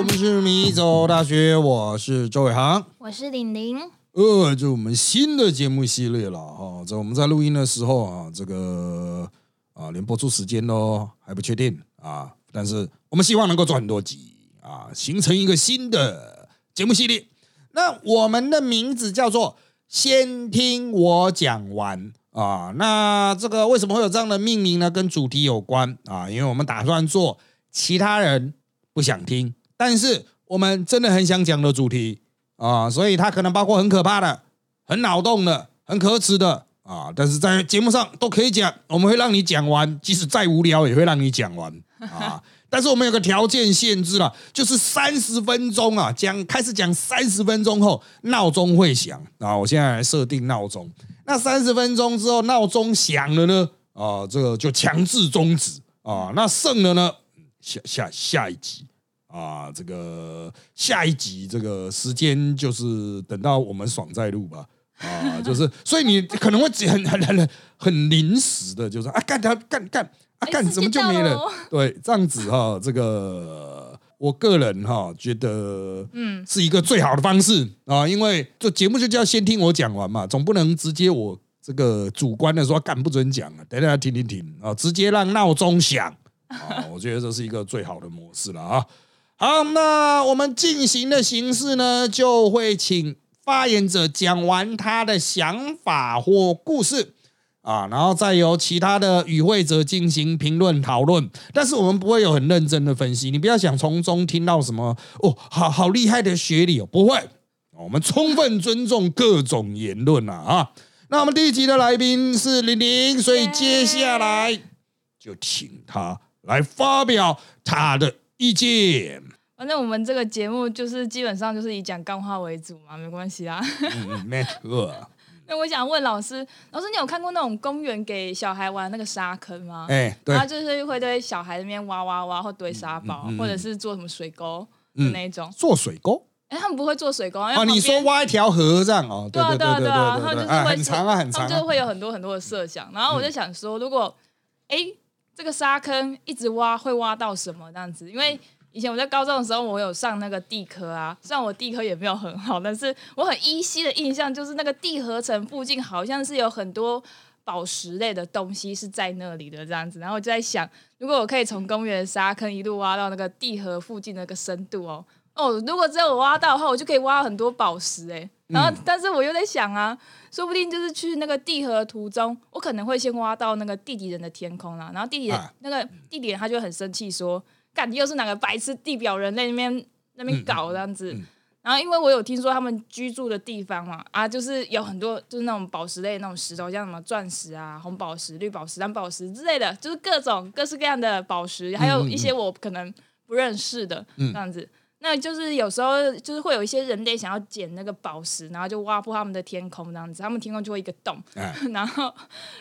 我们是米走大学，我是周伟航，我是玲玲。呃，就我们新的节目系列了哈。这我们在录音的时候啊，这个啊，连播出时间都还不确定啊，但是我们希望能够做很多集啊，形成一个新的节目系列。那我们的名字叫做“先听我讲完”啊。那这个为什么会有这样的命名呢？跟主题有关啊，因为我们打算做其他人。不想听，但是我们真的很想讲的主题啊，所以它可能包括很可怕的、很脑洞的、很可耻的啊，但是在节目上都可以讲，我们会让你讲完，即使再无聊也会让你讲完啊。但是我们有个条件限制了，就是三十分钟啊，讲开始讲三十分钟后闹钟会响啊。我现在来设定闹钟，那三十分钟之后闹钟响了呢啊，这个就强制终止啊。那剩了呢？下下下一集啊，这个下一集这个时间就是等到我们爽再录吧啊，就是 所以你可能会很很很很临时的，就是啊干掉干干啊干怎么就没了？对，这样子哈，这个我个人哈觉得嗯是一个最好的方式啊，因为这节目就叫先听我讲完嘛，总不能直接我这个主观的说干不准讲啊，等下停停停啊，直接让闹钟响。啊，我觉得这是一个最好的模式了啊。好，那我们进行的形式呢，就会请发言者讲完他的想法或故事啊，然后再由其他的与会者进行评论讨论。但是我们不会有很认真的分析，你不要想从中听到什么哦，好好厉害的学理哦，不会。我们充分尊重各种言论啊啊。那我们第一集的来宾是玲玲，所以接下来就请他。来发表他的意见。反正我们这个节目就是基本上就是以讲干话为主嘛，没关系啊。没错。那我想问老师，老师你有看过那种公园给小孩玩那个沙坑吗？哎，对。然后就是会对小孩那边挖挖挖，或堆沙包，或者是做什么水沟那种。做水沟？哎，他们不会做水沟啊。你说挖一条河这样哦？对啊，对啊，对啊。他们就是会很长啊，很长。就会有很多很多的设想。然后我就想说，如果哎。这个沙坑一直挖会挖到什么这样子？因为以前我在高中的时候，我有上那个地科啊，虽然我地科也没有很好，但是我很依稀的印象就是那个地核层附近好像是有很多宝石类的东西是在那里的这样子。然后我就在想，如果我可以从公园沙坑一路挖到那个地核附近那个深度哦哦，如果只有我挖到的话，我就可以挖很多宝石哎。然后，但是我又在想啊。说不定就是去那个地核途中，我可能会先挖到那个地底人的天空啦，然后地底人那个地底人他就很生气，说：“干，又是哪个白痴地表人类那边那边搞这样子。”然后因为我有听说他们居住的地方嘛，啊，就是有很多就是那种宝石类那种石头，像什么钻石啊、红宝石、绿宝石、蓝宝石之类的，就是各种各式各样的宝石，还有一些我可能不认识的这样子。那就是有时候就是会有一些人类想要捡那个宝石，然后就挖破他们的天空这样子，他们天空就会一个洞，然后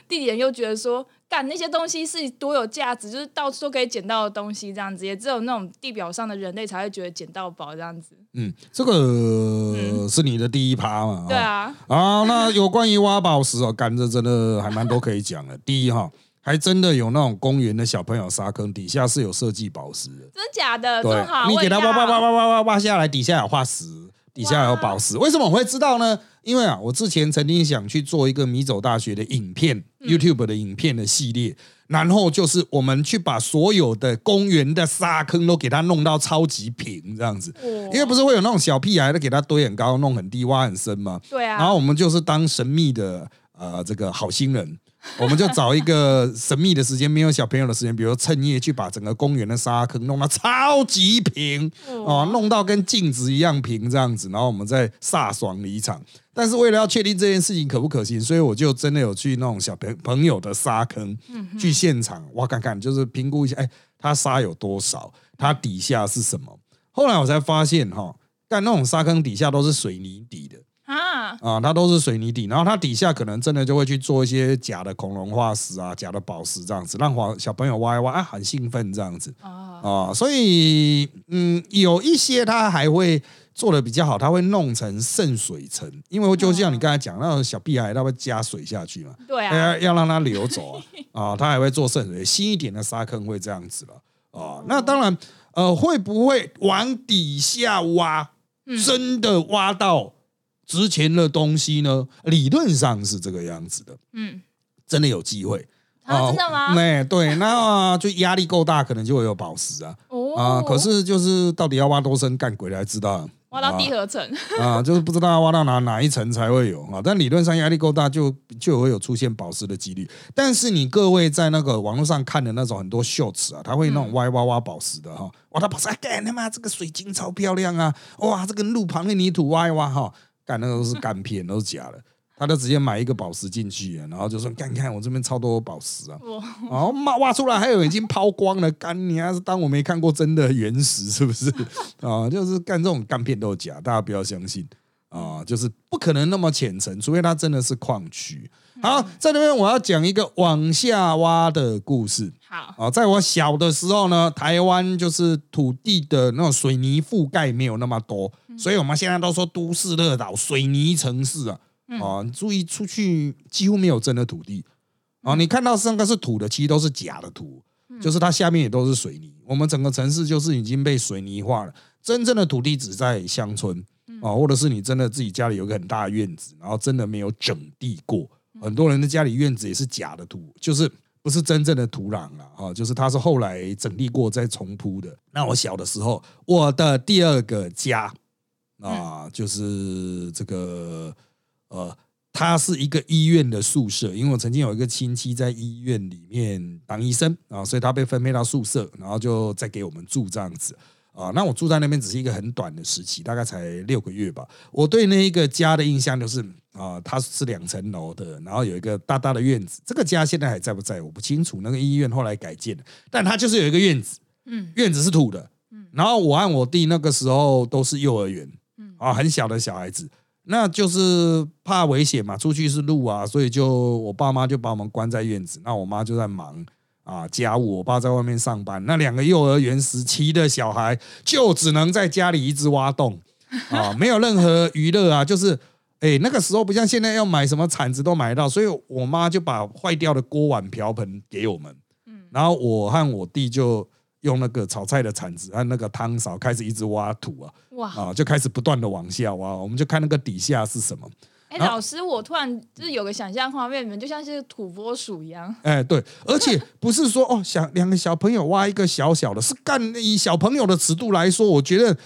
地底人又觉得说，干那些东西是多有价值，就是到处都可以捡到的东西这样子，也只有那种地表上的人类才会觉得捡到宝这样子。嗯，这个是你的第一趴嘛？对啊。啊，那有关于挖宝石哦，干这真的还蛮多可以讲的。第一哈。还真的有那种公园的小朋友沙坑底下是有设计宝石的，真假的？对，你给他挖挖挖挖挖挖挖下来，底下有化石，底下有宝石。为什么我会知道呢？因为啊，我之前曾经想去做一个米走大学的影片，YouTube 的影片的系列，然后就是我们去把所有的公园的沙坑都给它弄到超级平这样子，因为不是会有那种小屁孩的给它堆很高、弄很低、挖很深吗？对啊。然后我们就是当神秘的呃这个好心人。我们就找一个神秘的时间，没有小朋友的时间，比如趁夜去把整个公园的沙坑弄到超级平哦，弄到跟镜子一样平这样子，然后我们再飒爽离场。但是为了要确定这件事情可不可行，所以我就真的有去那种小朋朋友的沙坑去现场挖看看，就是评估一下，哎，它沙有多少，它底下是什么。后来我才发现哈，但那种沙坑底下都是水泥底的。啊。啊，它都是水泥底，然后它底下可能真的就会去做一些假的恐龙化石啊，假的宝石这样子，让小小朋友挖一挖啊，很兴奋这样子。啊，所以嗯，有一些它还会做的比较好，它会弄成渗水层，因为就像你刚才讲那种小屁孩，它会加水下去嘛，对啊，要让它流走啊，啊，它还会做渗水，新一点的沙坑会这样子了。啊，那当然。呃，会不会往底下挖，真的挖到值钱的东西呢？理论上是这个样子的，嗯，真的有机会。啊，真的吗？对对，那就压力够大，可能就会有宝石啊。哦啊，可是就是到底要挖多深，干鬼才知道。挖到地核层 啊，就是不知道要挖到哪哪一层才会有啊。但理论上压力够大，就就会有出现宝石的几率。但是你各位在那个网络上看的那种很多秀词啊，他会那种挖挖挖宝石的哈，挖到宝石，干他妈这个水晶超漂亮啊！哇，这个路旁的泥土挖一挖哈，干那都是干片，都是假的。他就直接买一个宝石进去，然后就说：“看看我这边超多宝石啊！”然后挖挖出来，还有已经抛光了，干你还是当我没看过真的原石是不是？啊，就是干这种干片都是假，大家不要相信啊，就是不可能那么浅层，除非它真的是矿区。好，在那边我要讲一个往下挖的故事。好啊，在我小的时候呢，台湾就是土地的那种水泥覆盖没有那么多，所以我们现在都说都市热岛、水泥城市啊。啊，你注意出去几乎没有真的土地啊！你看到上个是土的，其实都是假的土，就是它下面也都是水泥。我们整个城市就是已经被水泥化了，真正的土地只在乡村啊，或者是你真的自己家里有个很大的院子，然后真的没有整地过。很多人的家里院子也是假的土，就是不是真正的土壤了啊，就是它是后来整地过再重铺的。那我小的时候，我的第二个家啊，就是这个。呃，他是一个医院的宿舍，因为我曾经有一个亲戚在医院里面当医生啊，所以他被分配到宿舍，然后就再给我们住这样子啊。那我住在那边只是一个很短的时期，大概才六个月吧。我对那一个家的印象就是啊，它是两层楼的，然后有一个大大的院子。这个家现在还在不在？我不清楚。那个医院后来改建了，但它就是有一个院子，嗯，院子是土的，嗯。然后我和我弟那个时候都是幼儿园，嗯啊，很小的小孩子。那就是怕危险嘛，出去是路啊，所以就我爸妈就把我们关在院子。那我妈就在忙啊家务，我爸在外面上班。那两个幼儿园时期的小孩就只能在家里一直挖洞啊，没有任何娱乐啊。就是哎，那个时候不像现在要买什么铲子都买得到，所以我妈就把坏掉的锅碗瓢盆给我们。嗯，然后我和我弟就。用那个炒菜的铲子和那个汤勺开始一直挖土啊，哇啊，就开始不断的往下挖，我们就看那个底下是什么。哎，老师，我突然就是有个想象画面，你们就像是土拨鼠一样。哎，对，而且不是说哦，想两个小朋友挖一个小小的，是干以小朋友的尺度来说，我觉得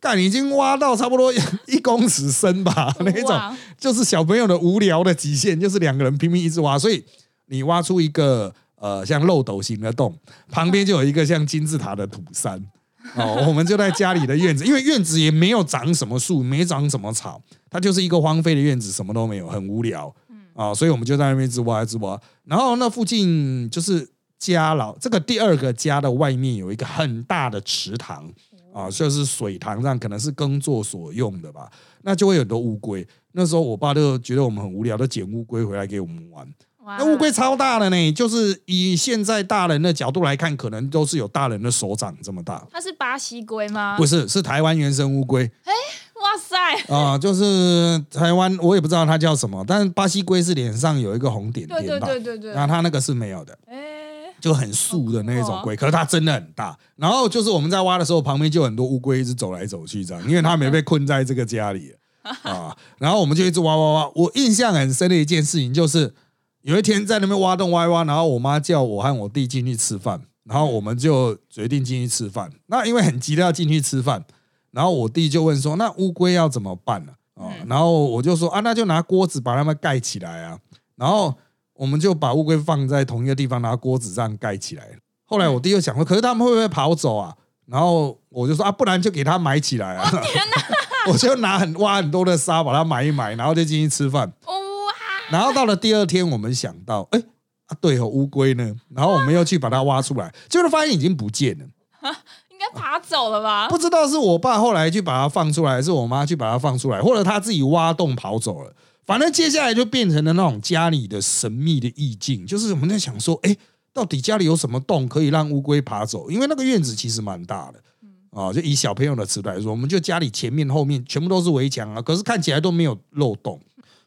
干已经挖到差不多一公尺深吧，那种就是小朋友的无聊的极限，就是两个人拼命一直挖，所以你挖出一个。呃，像漏斗形的洞，旁边就有一个像金字塔的土山 哦。我们就在家里的院子，因为院子也没有长什么树，没长什么草，它就是一个荒废的院子，什么都没有，很无聊。啊，所以我们就在那边一直挖，一直挖。然后那附近就是家老这个第二个家的外面有一个很大的池塘啊，就是水塘上可能是耕作所用的吧。那就会有很多乌龟。那时候我爸就觉得我们很无聊，就捡乌龟回来给我们玩。那乌龟超大的呢，就是以现在大人的角度来看，可能都是有大人的手掌这么大。它是巴西龟吗？不是，是台湾原生乌龟。哎，哇塞！啊，就是台湾，我也不知道它叫什么，但是巴西龟是脸上有一个红点点对对对对对。那它那个是没有的，哎，就很素的那种龟，可是它真的很大。然后就是我们在挖的时候，旁边就很多乌龟一直走来走去这样，因为它没被困在这个家里啊。然后我们就一直挖挖挖。我印象很深的一件事情就是。有一天在那边挖洞挖挖，然后我妈叫我和我弟进去吃饭，然后我们就决定进去吃饭。那因为很急的要进去吃饭，然后我弟就问说：“那乌龟要怎么办呢？”啊，然后我就说：“啊，那就拿锅子把它们盖起来啊。”然后我们就把乌龟放在同一个地方，拿锅子这样盖起来。后来我弟又想说：“可是他们会不会跑走啊？”然后我就说：“啊，不然就给它埋起来啊！”天哪！我就拿很挖很多的沙把它埋一埋，然后就进去吃饭。然后到了第二天，我们想到，哎，啊，对哦，乌龟呢？然后我们又去把它挖出来，结果发现已经不见了，应该爬走了吧？不知道是我爸后来去把它放出来，还是我妈去把它放出来，或者他自己挖洞跑走了。反正接下来就变成了那种家里的神秘的意境，就是我们在想说，哎，到底家里有什么洞可以让乌龟爬走？因为那个院子其实蛮大的，啊，就以小朋友的尺度来说，我们就家里前面后面全部都是围墙啊，可是看起来都没有漏洞。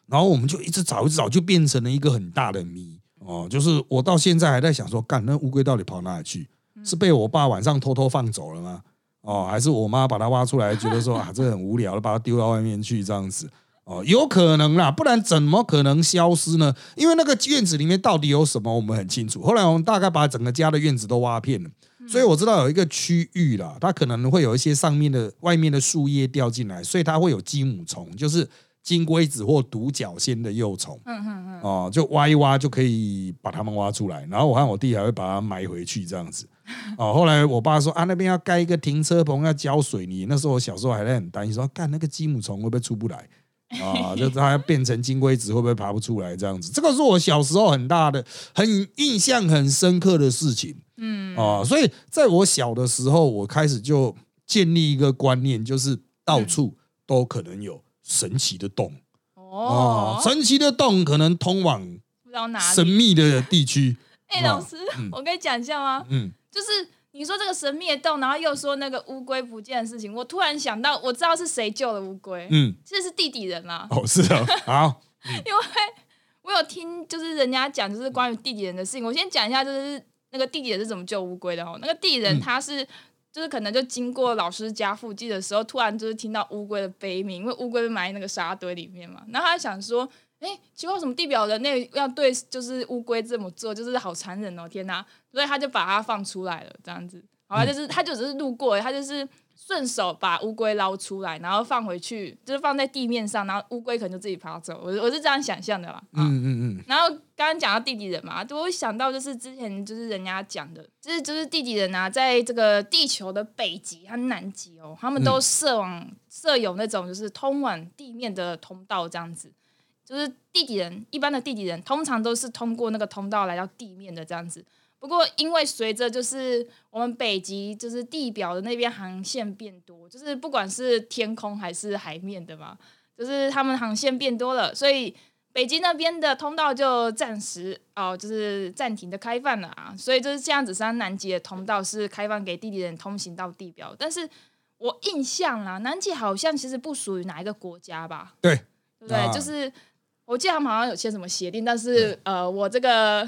然后我们就一直找，一直找，就变成了一个很大的谜哦。就是我到现在还在想说，干那乌龟到底跑哪里去？是被我爸晚上偷偷放走了吗？哦，还是我妈把它挖出来，觉得说 啊，这很无聊，把它丢到外面去这样子。哦，有可能啦，不然怎么可能消失呢？因为那个院子里面到底有什么，我们很清楚。后来我们大概把整个家的院子都挖遍了，所以我知道有一个区域啦，它可能会有一些上面的、外面的树叶掉进来，所以它会有鸡母虫，就是金龟子或独角仙的幼虫。嗯嗯嗯。哦，就挖一挖就可以把它们挖出来，然后我和我弟还会把它埋回去这样子。哦，后来我爸说啊，那边要盖一个停车棚，要浇水泥。那时候我小时候还在很担心，说干那个鸡母虫会不会出不来？啊，就它变成金龟子会不会爬不出来？这样子，这个是我小时候很大的、很印象很深刻的事情。嗯，哦，所以在我小的时候，我开始就建立一个观念，就是到处都可能有神奇的洞。哦，神奇的洞可能通往不知道哪神秘的地区。哎，老师，我跟你讲一下吗？嗯，就是。你说这个神秘的洞，然后又说那个乌龟不见的事情，我突然想到，我知道是谁救了乌龟，嗯，这是地底人啦。哦，是啊，好，因为我有听，就是人家讲，就是关于地底人的事情。我先讲一下，就是那个地底人是怎么救乌龟的哦。那个地底人他是，就是可能就经过老师家附近的时候，突然就是听到乌龟的悲鸣，因为乌龟被埋那个沙堆里面嘛，然后他想说。哎，奇怪，什么地表人类要对就是乌龟这么做，就是好残忍哦！天哪，所以他就把它放出来了，这样子。好吧，就是他就只是路过，他就是顺手把乌龟捞出来，然后放回去，就是放在地面上，然后乌龟可能就自己爬走。我我是这样想象的啦。嗯嗯嗯。然后刚刚讲到地底人嘛，我想到就是之前就是人家讲的，就是就是地底人啊，在这个地球的北极和南极哦，他们都设往设有那种就是通往地面的通道，这样子。就是地底人，一般的地底人通常都是通过那个通道来到地面的这样子。不过，因为随着就是我们北极就是地表的那边航线变多，就是不管是天空还是海面的嘛，就是他们航线变多了，所以北极那边的通道就暂时哦，就是暂停的开放了啊。所以就是这样子，像南极的通道是开放给地底人通行到地表。但是我印象啦，南极好像其实不属于哪一个国家吧？对，对不对？就是。我记得他们好像有签什么协定，但是呃，我这个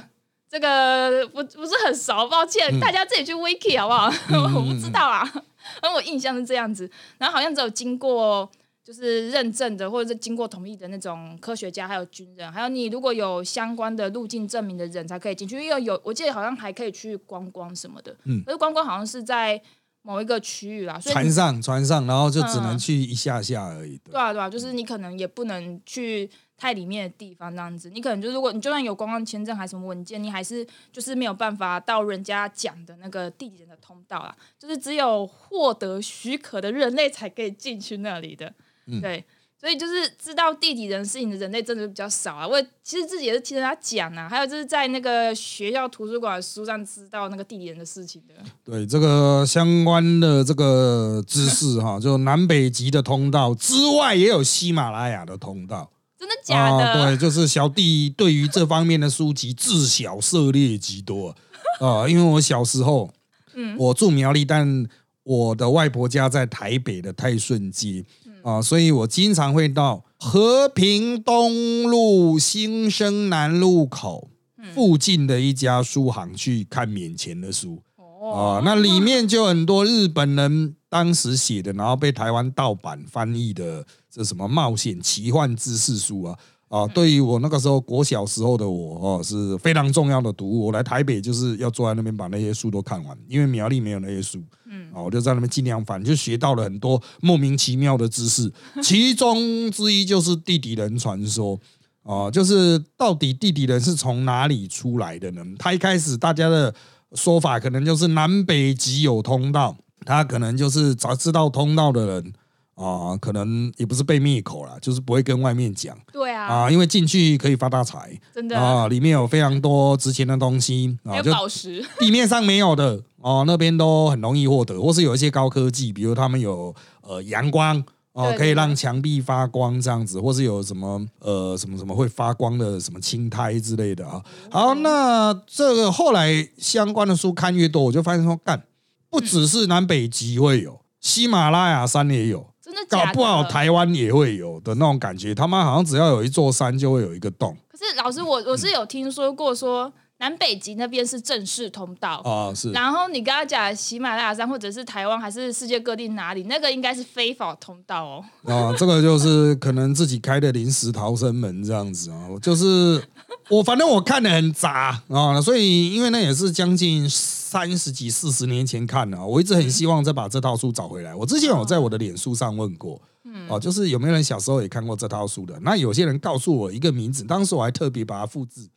这个不不是很熟，抱歉，大家自己去 wiki 好不好？我不知道啊，反正我印象是这样子。然后好像只有经过就是认证的，或者是经过同意的那种科学家，还有军人，还有你如果有相关的路径证明的人才可以进去。因为有我记得好像还可以去观光什么的，嗯，可是观光好像是在某一个区域啦，船上船上，然后就只能去一下下而已。对啊对啊，就是你可能也不能去。太里面的地方那样子，你可能就如果你就算有观光签证还是什么文件，你还是就是没有办法到人家讲的那个地底人的通道啦，就是只有获得许可的人类才可以进去那里的。对，所以就是知道地底人事情的人类真的比较少啊。我其实自己也是听人家讲啊，还有就是在那个学校图书馆书上知道那个地底人的事情的。对，这个相关的这个知识哈，就南北极的通道之外，也有喜马拉雅的通道。真的假的？对，就是小弟对于这方面的书籍自小涉猎极多 啊。因为我小时候，嗯，我住苗栗，但我的外婆家在台北的泰顺街啊，所以我经常会到和平东路新生南路口附近的一家书行去看免钱的书。哦，那里面就很多日本人当时写的，然后被台湾盗版翻译的。这什么冒险奇幻知识书啊啊！对于我那个时候国小时候的我哦，是非常重要的读物。我来台北就是要坐在那边把那些书都看完，因为苗栗没有那些书。嗯，啊，我就在那边尽量翻，就学到了很多莫名其妙的知识。其中之一就是地底人传说啊，就是到底地底人是从哪里出来的呢？他一开始大家的说法可能就是南北极有通道，他可能就是早知道通道的人。啊，可能也不是被灭口了，就是不会跟外面讲。对啊，啊，因为进去可以发大财，真的啊，里面有非常多值钱的东西啊，有宝石，地面上没有的哦，那边都很容易获得，或是有一些高科技，比如他们有呃阳光哦，可以让墙壁发光这样子，或是有什么呃什么什么会发光的什么青苔之类的啊。好，那这个后来相关的书看越多，我就发现说，干不只是南北极会有，喜马拉雅山也有。搞不好台湾也会有的那种感觉，他们好像只要有一座山就会有一个洞。可是老师，我我是有听说过说南北极那边是正式通道。啊，是然后你刚刚讲喜马拉雅山或者是台湾还是世界各地哪里，那个应该是非法通道哦。啊，这个就是可能自己开的临时逃生门这样子啊，就是我反正我看的很杂啊，所以因为那也是将近三十几、四十年前看的啊，我一直很希望再把这套书找回来。我之前有在我的脸书上问过，哦、就是有没有人小时候也看过这套书的？那有些人告诉我一个名字，当时我还特别把它复制。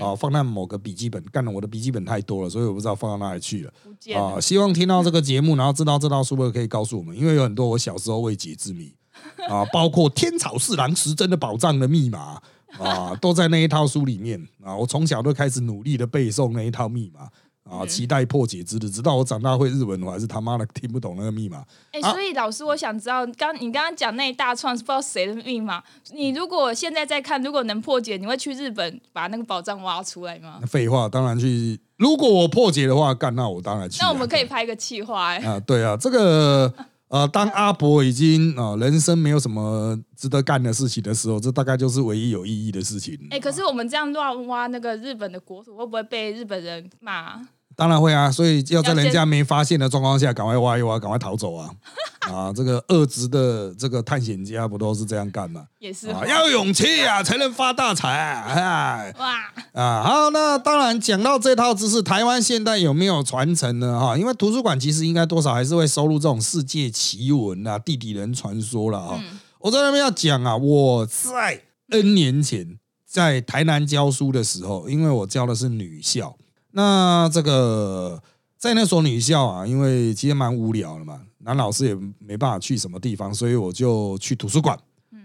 哦，放在某个笔记本，干了我的笔记本太多了，所以我不知道放到哪里去了。啊，希望听到这个节目，然后知道这套书的可以告诉我们，因为有很多我小时候未解之谜。啊，包括天草四郎时针的宝藏的密码啊，都在那一套书里面。啊。我从小都开始努力的背诵那一套密码啊，期待破解之日，直到我长大会日文，我还是他妈的听不懂那个密码。哎、啊所以老师，我想知道，刚你刚刚讲那一大串是不知道谁的密码。你如果现在在看，如果能破解，你会去日本把那个宝藏挖出来吗？废话，当然去。如果我破解的话，干那我当然去啊。那我们可以拍个企划、哎、啊，对啊，这个呃，当阿伯已经啊、人生没有什么值得干的事情的时候，这大概就是唯一有意义的事情。哎、可是我们这样乱挖那个日本的国土，会不会被日本人骂？当然会啊，所以要在人家没发现的状况下，赶快挖一挖，赶快逃走啊！啊，这个恶职的这个探险家不都是这样干吗？也是、啊，要有勇气啊，才能发大财啊！哎哇，啊，好，那当然讲到这套知识，台湾现代有没有传承呢？哈，因为图书馆其实应该多少还是会收录这种世界奇闻啊、地底人传说了啊。我在那边要讲啊，我在 N 年前在台南教书的时候，因为我教的是女校，那这个在那所女校啊，因为其实蛮无聊的嘛，男老师也没办法去什么地方，所以我就去图书馆。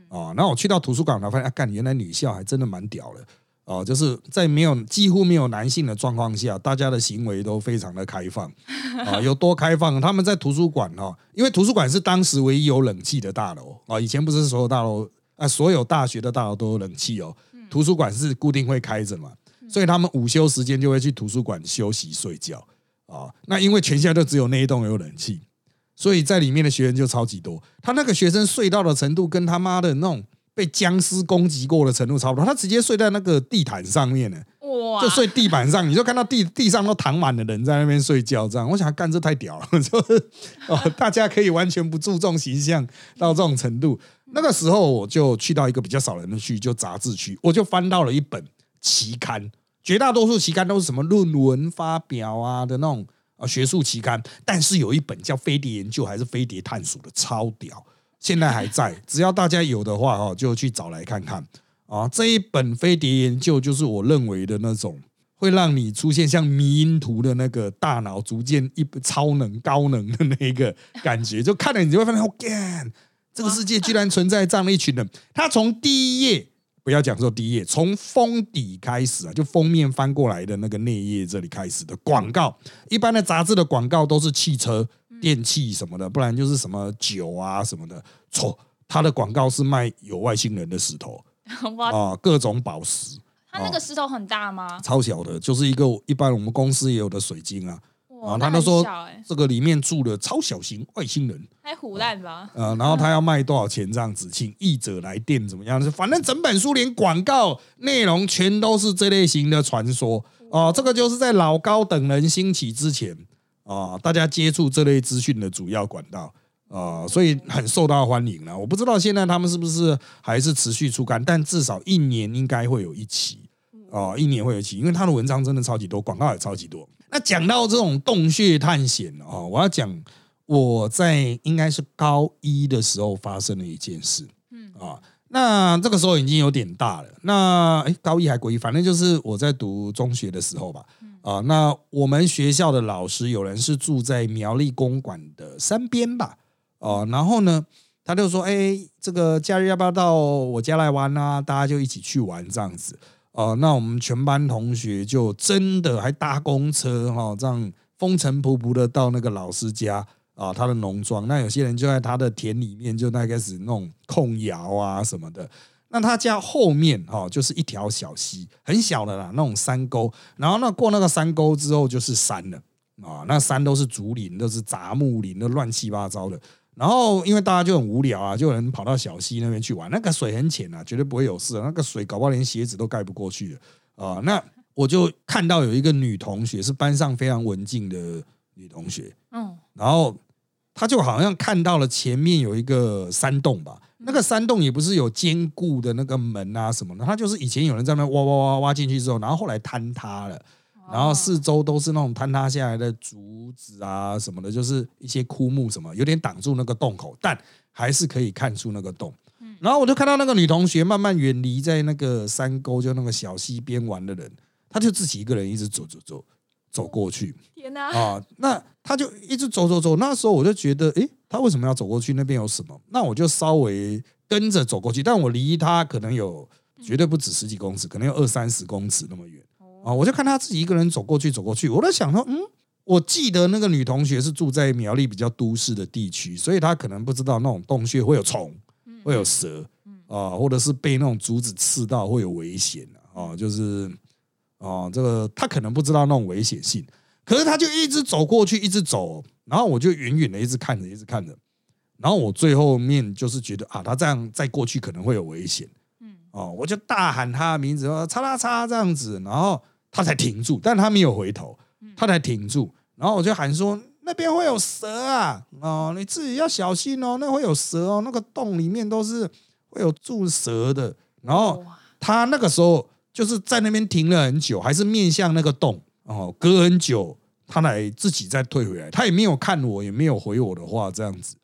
哦，然后我去到图书馆，我发现啊，干，原来女校还真的蛮屌的。哦，就是在没有几乎没有男性的状况下，大家的行为都非常的开放啊，有多开放？他们在图书馆哈、哦，因为图书馆是当时唯一有冷气的大楼啊，以前不是所有大楼啊，所有大学的大楼都有冷气哦，图书馆是固定会开着嘛，所以他们午休时间就会去图书馆休息睡觉啊。那因为全校就只有那一栋有冷气，所以在里面的学员就超级多。他那个学生睡到的程度，跟他妈的那种被僵尸攻击过的程度差不多。他直接睡在那个地毯上面呢，哇，就睡地板上，你就看到地地上都躺满了人在那边睡觉。这样，我想干这太屌了，就是哦，大家可以完全不注重形象到这种程度。那个时候我就去到一个比较少人的区，就杂志区，我就翻到了一本期刊，绝大多数期刊都是什么论文发表啊的那种啊学术期刊，但是有一本叫《飞碟研究》还是《飞碟探索》的，超屌，现在还在，只要大家有的话哦，就去找来看看啊。这一本《飞碟研究》就是我认为的那种。会让你出现像迷因图的那个大脑逐渐一超能高能的那个感觉，就看了你就会发现，哦，干，这个世界居然存在这样的一群人。他从第一页不要讲说第一页，从封底开始啊，就封面翻过来的那个内页这里开始的广告，一般的杂志的广告都是汽车、电器什么的，不然就是什么酒啊什么的。错，他的广告是卖有外星人的石头，啊，各种宝石。它那个石头很大吗？超小的，就是一个一般我们公司也有的水晶啊。哇，啊，他都说这个里面住了超小型外星人，还虎烂吧？呃，然后他要卖多少钱这样子，请译者来电怎么样？反正整本书连广告内容全都是这类型的传说哦、这个就是在老高等人兴起之前啊、大家接触这类资讯的主要管道。啊、所以很受到欢迎了。我不知道现在他们是不是还是持续出刊，但至少一年应该会有一期啊、一年会有一期，因为他的文章真的超级多，广告也超级多。那讲到这种洞穴探险哦、我要讲我在应该是高一的时候发生的一件事，嗯啊，那这个时候已经有点大了。那哎，高一还国一，反正就是我在读中学的时候吧。啊，那我们学校的老师有人是住在苗栗公馆的山边吧？哦、然后呢，他就说：“哎，这个假日要不要到我家来玩啊？大家就一起去玩这样子。”哦，那我们全班同学就真的还搭公车哈、这样风尘仆仆的到那个老师家啊，他的农庄。那有些人就在他的田里面就那开始弄控窑啊什么的。那他家后面哈、就是一条小溪，很小的啦，那种山沟。然后那过那个山沟之后就是山了啊，那山都是竹林，都是杂木林，都乱七八糟的。然后因为大家就很无聊啊，就有人跑到小溪那边去玩。那个水很浅啊，绝对不会有事、啊。那个水搞不好连鞋子都盖不过去的啊、那我就看到有一个女同学是班上非常文静的女同学，嗯然后她就好像看到了前面有一个山洞吧，那个山洞也不是有坚固的那个门啊什么的，它就是以前有人在那挖挖挖挖进去之后，然后后来坍塌了。然后四周都是那种坍塌下来的竹子啊什么的，就是一些枯木什么，有点挡住那个洞口，但还是可以看出那个洞。然后我就看到那个女同学慢慢远离在那个山沟，就那个小溪边玩的人，她就自己一个人一直走走走走过去天哪、啊。那她就一直走走走，那时候我就觉得，诶，她为什么要走过去？那边有什么？那我就稍微跟着走过去，但我离她可能有绝对不止十几公尺，可能有二三十公尺那么远。啊，我就看他自己一个人走过去，走过去，我在想说，嗯，我记得那个女同学是住在苗栗比较都市的地区，所以她可能不知道那种洞穴会有虫，会有蛇啊，或者是被那种竹子刺到会有危险啊，就是啊，这个她可能不知道那种危险性，可是她就一直走过去，一直走，然后我就远远的一直看着，一直看着，然后我最后面就是觉得啊，她这样再过去可能会有危险。嗯哦，我就大喊他的名字，说“叉叉叉”这样子，然后他才停住，但他没有回头，他才停住，然后我就喊说：“那边会有蛇啊！哦，你自己要小心哦，那会有蛇哦，那个洞里面都是会有住蛇的。”然后他那个时候就是在那边停了很久，还是面向那个洞哦，隔很久，他来自己再退回来，他也没有看我，也没有回我的话，这样子，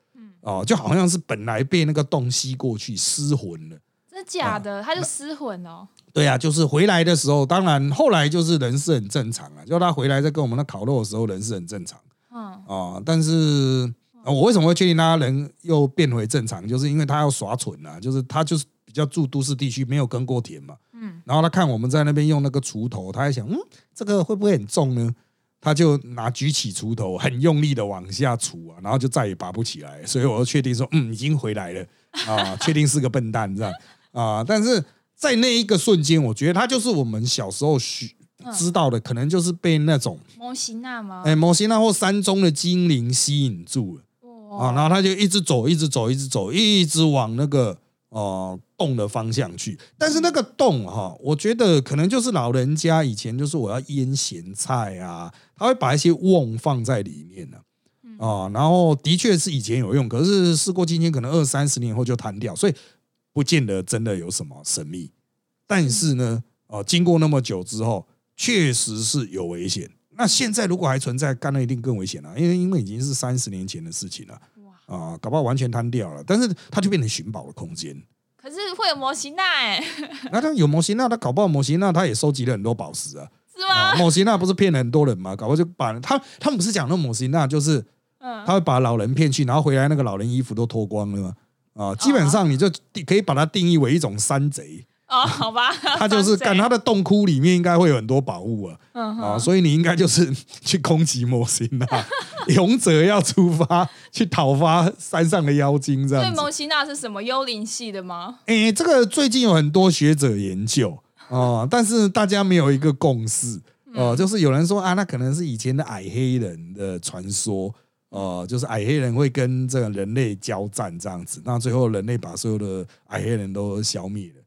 哦，就好像是本来被那个洞吸过去，失魂了。真的假的？他就失魂哦。对啊，就是回来的时候，当然后来就是人是很正常啊，就他回来在跟我们那烤肉的时候，人是很正常嗯啊。但是、啊我为什么会确定他人又变回正常，就是因为他要耍蠢啊，就是他就是比较住都市地区，没有耕过田嘛。嗯，然后他看我们在那边用那个锄头，他还想，嗯，这个会不会很重呢？他就拿举起锄头，很用力的往下锄啊，然后就再也拔不起来，所以我就确定说，嗯，已经回来了啊，确定是个笨蛋这样啊。但是在那一个瞬间，我觉得他就是我们小时候需知道的，可能就是被那种摩西娜吗？哎摩西那或山中的精灵吸引住了。啊，然哇，后他就一直走，一直走，一直走，一直往那个呃洞的方向去。但是那个洞哈、我觉得可能就是老人家以前就是我要腌咸菜啊，他会把一些瓮放在里面呢、啊。然后的确是以前有用，可是事过境迁，可能二三十年后就弹掉，所以不见得真的有什么神秘。但是呢，哦、经过那么久之后，确实是有危险。那现在如果还存在，干了一定更危险了，因为因为已经是三十年前的事情了哇，啊、搞不好完全瘫掉了。但是它就变成寻宝的空间。可是会有摩西娜哎，那他有摩西娜，他搞不好摩西娜他也收集了很多宝石啊。是啊，吗？摩西娜不是骗了很多人吗？搞不好就把他他们不是讲那摩西娜，就是嗯，他会把老人骗去，然后回来那个老人衣服都脱光了吗？啊，基本上你就可以把它定义为一种山贼，哦，好吧，他就是干他的洞窟里面应该会有很多宝物啊。嗯啊，所以你应该就是 去攻击魔星啊，勇者要出发去讨伐山上的妖精这样子。所以摩西娜是什么幽灵系的吗？诶，这个最近有很多学者研究啊、但是大家没有一个共识哦、就是有人说啊，那可能是以前的矮黑人的传说。呃，就是矮黑人会跟这个人类交战这样子，那最后人类把所有的矮黑人都消灭了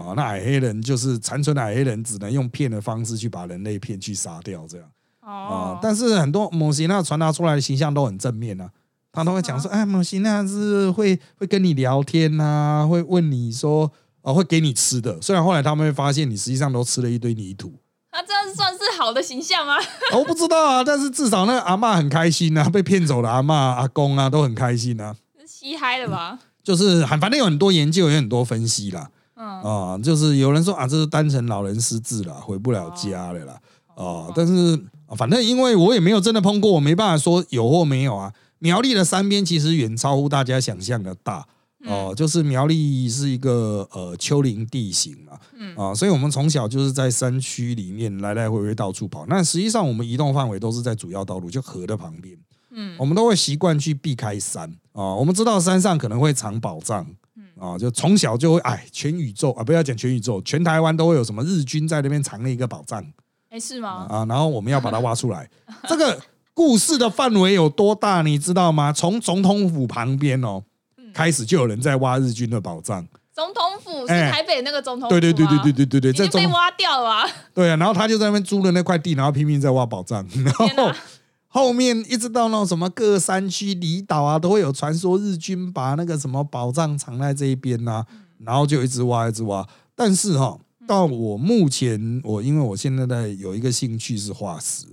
啊、那矮黑人就是残存的矮黑人，只能用骗的方式去把人类骗去杀掉这样。啊、哦，但是很多某些那传达出来的形象都很正面啊，他都会讲说，哎，某些那是会会跟你聊天呐、会问你说，哦，会给你吃的。虽然后来他们会发现你实际上都吃了一堆泥土，他这样算是好的形象吗？哦我不知道啊，但是至少那个阿嬷很开心啊，被骗走的阿嬷、阿公啊都很开心啊。是嘻嗨的吧？就是反反正有很多研究，有很多分析啦。嗯，啊，就是有人说啊，这是单纯老人失智了，回不了家了啦。哦、但是啊反正因为我也没有真的碰过，我没办法说有或没有啊。苗栗的山边其实远超乎大家想象的大哦、就是苗栗是一个呃丘陵地形嘛，嗯啊，所以我们从小就是在山区里面来来回回到处跑。那实际上我们移动范围都是在主要道路，就河的旁边。嗯我们都会习惯去避开山啊、我们知道山上可能会藏宝藏，嗯啊、就从小就会哎，全宇宙啊，不要讲全宇宙，全台湾都会有什么日军在那边藏了一个宝藏哎，是吗？啊，然后我们要把它挖出来。这个故事的范围有多大，你知道吗？从总统府旁边哦开始就有人在挖日军的宝藏。总统府是哎台北那个总统府对对对对对对，对对对，已在被挖掉了啊。对啊，然后他就在那边租了那块地，然后拼命在挖宝藏，然后后面一直到那种什么各山区离岛啊，都会有传说日军把那个什么宝藏藏在这一边呐、然后就一直挖一直挖。但是哈、到我目前我因为我现在在有一个兴趣是化石，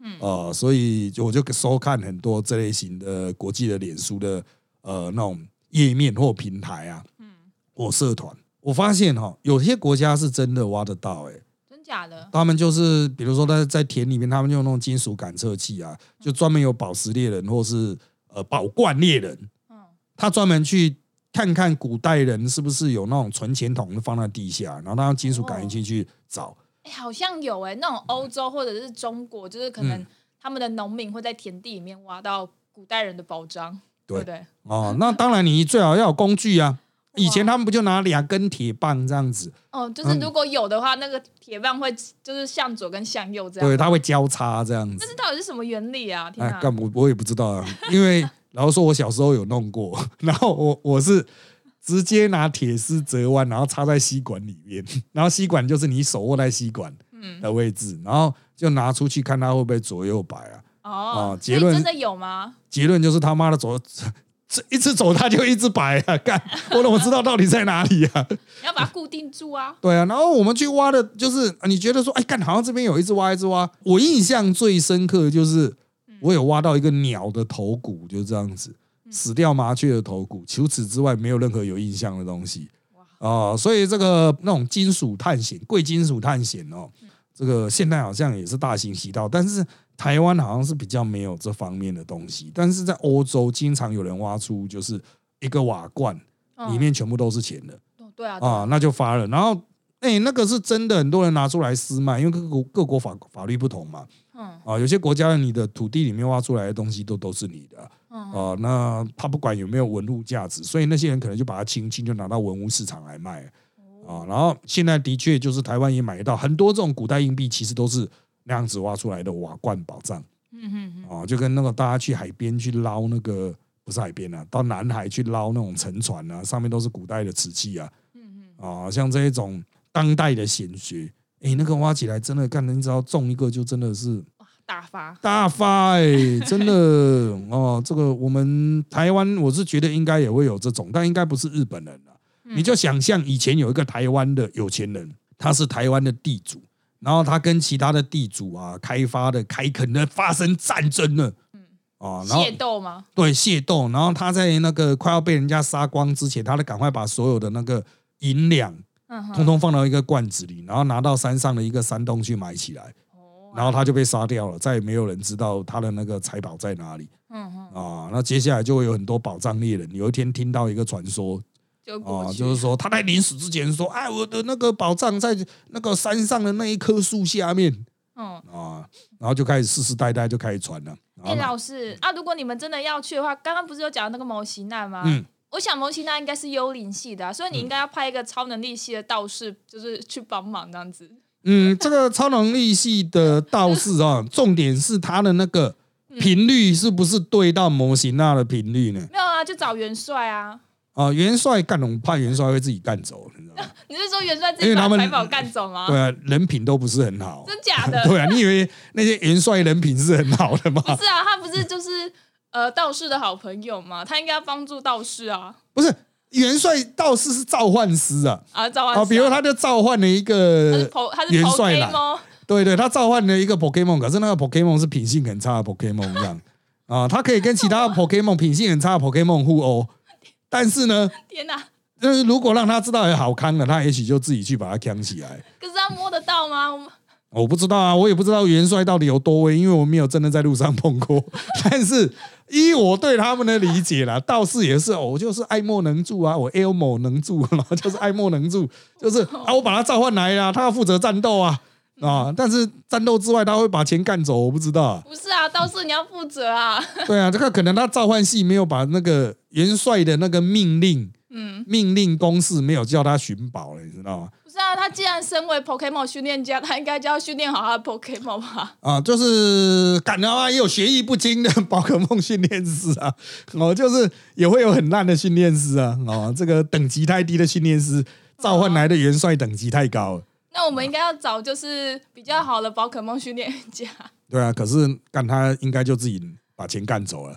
嗯呃，所以我就收看很多这类型的国际的脸书的呃那种页面或平台啊，嗯，或社团，我发现哈、有些国家是真的挖得到、欸，真假的？他们就是比如说在在田里面，他们用那种金属感测器啊，就专门有宝石猎人或是呃宝冠猎人，嗯，他专门去看看古代人是不是有那种存钱筒放在地下，然后他用金属感应器去找。哎，好像有哎，那种欧洲或者是中国，就是可能嗯。他们的农民会在田地里面挖到古代人的宝藏，对对不对？哦，那当然你最好要有工具啊。以前他们不就拿两根铁棒这样子，哦，就是如果有的话，那个铁棒会就是向左跟向右这样。对，它会交叉这样子这。到底是什么原理啊？天哎，干我我也不知道啊，因为然后说，我小时候有弄过，然后我我是直接拿铁丝折弯，然后插在吸管里面，然后吸管就是你手握在吸管嗯，的位置，然后就拿出去看它会不会左右摆啊。哦哦，结论真的有吗？结论就是他妈的走，这一直走他就一直摆啊，干我怎么知道到底在哪里啊？你 要把它固定住啊。对啊，然后我们去挖的，就是啊你觉得说，哎，干好像这边有一只挖一只挖。我印象最深刻的就是我有挖到一个鸟的头骨，就这样子，死掉麻雀的头骨。除此之外，没有任何有印象的东西啊、所以这个那种金属探险、贵金属探险哦，这个现在好像也是大行其道，但是台湾好像是比较没有这方面的东西。但是在欧洲，经常有人挖出就是一个瓦罐，嗯里面全部都是钱的。哦对啊，那就发了。然后，哎、那个是真的，很多人拿出来私卖，因为各国各国法法律不同嘛。嗯啊，有些国家你的土地里面挖出来的东西都都是你的啊嗯啊，那他不管有没有文物价值，所以那些人可能就把它清清，就拿到文物市场来卖哦啊。然后现在的确就是台湾也买得到很多这种古代硬币，其实都是那样子挖出来的瓦罐宝藏。嗯嗯嗯，啊，就跟那个大家去海边去捞那个。不是海边啊，到南海去捞那种沉船啊，上面都是古代的瓷器啊，嗯嗯，啊，像这一种当代的显学，哎、那个挖起来真的，干你只要中一个就真的是，大发，大发哎、真的。哦，这个我们台湾我是觉得应该也会有这种，但应该不是日本人了。嗯你就想象以前有一个台湾的有钱人，他是台湾的地主，然后他跟其他的地主啊开发的开垦的发生战争了，啊，然后械斗吗？对械斗，然后他在那个快要被人家杀光之前，他得赶快把所有的那个银两嗯，通通放到一个罐子里，然后拿到山上的一个山洞去埋起来，哦。然后他就被杀掉了，再也没有人知道他的那个财宝在哪里。嗯哼，啊。那接下来就会有很多宝藏猎人，有一天听到一个传说啊，就哦，就是说他在临死之前说：“哎，我的那个宝藏在那个山上的那一棵树下面嗯。啊。”然后就开始世世代代就开始传了。哎、然后老师啊，如果你们真的要去的话，刚刚不是有讲那个摩西娜吗？嗯，我想摩西娜应该是幽灵系的、啊，所以你应该要派一个超能力系的道士，就是去帮忙这样子。嗯，这个超能力系的道士啊，重点是他的那个嗯频率是不是对到摩西那的频率呢？没有啊，就找元帅啊。啊，元帅干我怕元帅会自己干走，你知道吗？你是说元帅自己把财宝干走吗？对啊，人品都不是很好。真假的？对啊，你以为那些元帅人品是很好的吗？不是啊，他不是就是呃道士的好朋友吗？他应该要帮助道士啊不是，元帅道士是召唤师啊，啊，召唤啊，师比如他就召唤了一个元帅来 Pokemon，对对，他召唤了一个 Pokemon，可是那个 Pokemon 是品性很差的 Pokemon 这样啊，他可以跟其他 Pokemon 品性很差的 Pokemon 互殴，但是呢，天哪！就是如果让他知道有好康了，他也许就自己去把它扛起来。可是他摸得到吗？我我不知道啊，我也不知道元帅到底有多威，因为我没有真的在路上碰过。但是依我对他们的理解啦，道士也是，哦我就是爱莫能助啊，我 Elmo 能助，然后就是爱莫能助，就是啊，我把他召唤来啦，他要负责战斗啊啊，但是战斗之外他会把钱干走，我不知道、啊。不是啊，道士你要负责啊。对啊，这个可能他召唤系没有把那个元帅的那个命令嗯，命令公式没有叫他寻宝了，你知道吗？不是啊，他既然身为 Pokemon 训练家，他应该就要训练好他的 Pokemon 吧？啊，就是感到啊，也有学艺不精的宝可梦训练师啊，哦，就是也会有很烂的训练师啊，哦，这个等级太低的训练师召唤来的元帅等级太高了。那我们应该要找就是比较好的宝可梦训练家 对啊，可是干他应该就自己把钱干走了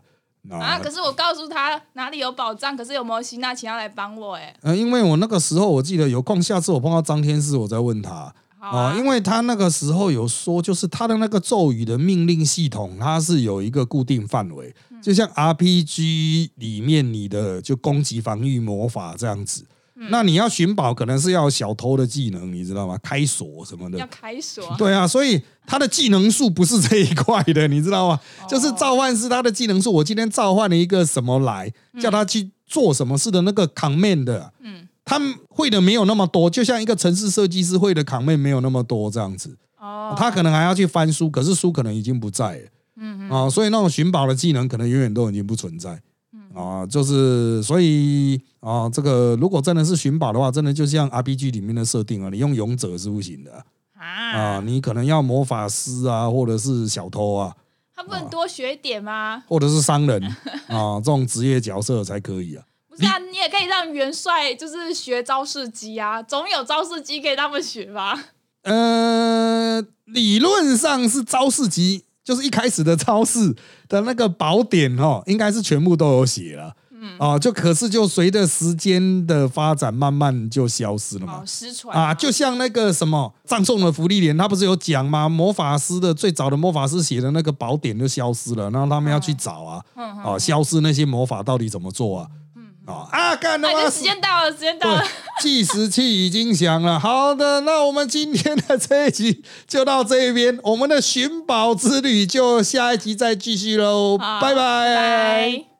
啊！啊可。是我告诉他哪里有宝藏，可是有没有吸纳其他来帮我？哎，呃，因为我那个时候我记得有空，下次我碰到张天师，我再问他好啊，因为他那个时候有说，就是他的那个咒语的命令系统，它是有一个固定范围，就像 RPG 里面你的就攻击、防御、魔法这样子。那你要寻宝，可能是要小偷的技能，你知道吗？开锁什么的。要。开锁，对啊，所以他的技能数不是这一块的，你知道吗？哦。就是召唤师他的技能数，我今天召唤了一个什么来，叫他去做什么事的那个 command 的，嗯，他会的没有那么多，就像一个城市设计师会的 command 没有那么多这样子，哦，他可能还要去翻书，可是书可能已经不在了，嗯嗯。啊，所以那种寻宝的技能可能永远都已经不存在。啊，就是所以啊，这个如果真的是寻宝的话，真的就像 RPG 里面的设定啊，你用勇者是不行的啊，啊，你可能要魔法师啊，或者是小偷啊，他不能多学一点吗？或者是商人啊，这种职业角色才可以啊。不是啊，你也可以让元帅就是学招式机啊，总有招式机可以让他们学吧？呃，理论上是招式集，就是一开始的超市的那个宝典哦，应该是全部都有写了。嗯，啊，就可是就随着时间的发展，慢慢就消失了嘛哦，。失传啊，就像那个什么葬送的福利莲，他不是有讲吗？魔法师的最早的魔法师写的那个宝典就消失了，然后他们要去找啊，嗯啊，消失那些魔法到底怎么做啊？啊啊，干他哎，妈这时间到了，时间到了，，计时器已经响了。好的，那我们今天的这一集就到这边，我们的寻宝之旅就下一集再继续喽，拜拜。